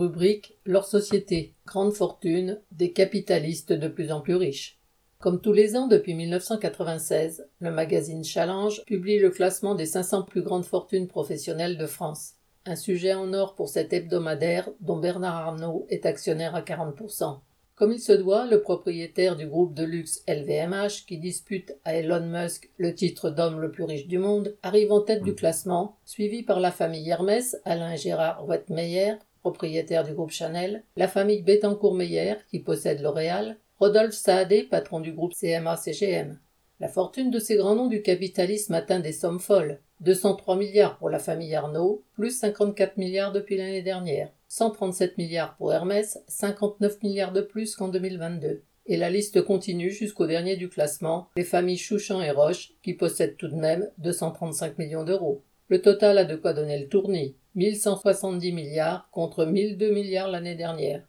Rubrique Leur société, grande fortune, des capitalistes de plus en plus riches. Comme tous les ans depuis 1996, le magazine Challenge publie le classement des 500 plus grandes fortunes professionnelles de France. Un sujet en or pour cet hebdomadaire dont Bernard Arnault est actionnaire à 40%. Comme il se doit, le propriétaire du groupe de luxe LVMH, qui dispute à Elon Musk le titre d'homme le plus riche du monde, arrive en tête du classement, suivi par la famille Hermès, Alain Gérard Wettmeyer, propriétaire du groupe Chanel, la famille Bettencourt-Meyer, qui possède L'Oréal, Rodolphe Saadé, patron du groupe CMA-CGM. La fortune de ces grands noms du capitalisme atteint des sommes folles. 203 milliards pour la famille Arnaud, plus 54 milliards depuis l'année dernière. 137 milliards pour Hermès, 59 milliards de plus qu'en 2022. Et la liste continue jusqu'au dernier du classement, les familles Chouchan et Roche, qui possèdent tout de même 235 millions d'euros. Le total a de quoi donner le tournis. 1170 milliards contre 1002 milliards l'année dernière.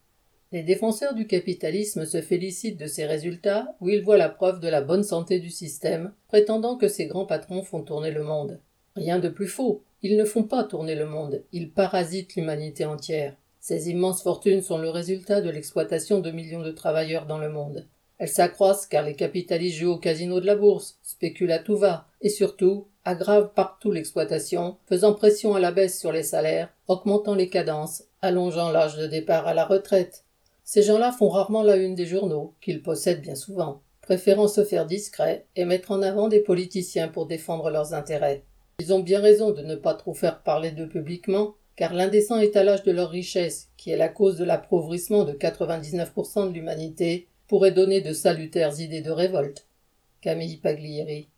Les défenseurs du capitalisme se félicitent de ces résultats où ils voient la preuve de la bonne santé du système, prétendant que ces grands patrons font tourner le monde. Rien de plus faux. Ils ne font pas tourner le monde, ils parasitent l'humanité entière. Ces immenses fortunes sont le résultat de l'exploitation de millions de travailleurs dans le monde. Elles s'accroissent car les capitalistes jouent au casino de la bourse, spéculent à tout va, et surtout aggravent partout l'exploitation, faisant pression à la baisse sur les salaires, augmentant les cadences, allongeant l'âge de départ à la retraite. Ces gens-là font rarement la une des journaux, qu'ils possèdent bien souvent, préférant se faire discrets et mettre en avant des politiciens pour défendre leurs intérêts. Ils ont bien raison de ne pas trop faire parler d'eux publiquement, car l'indécent étalage de leur richesse, qui est la cause de l'appauvrissement de 99% de l'humanité, pourrait donner de salutaires idées de révolte. Camille Paglieri.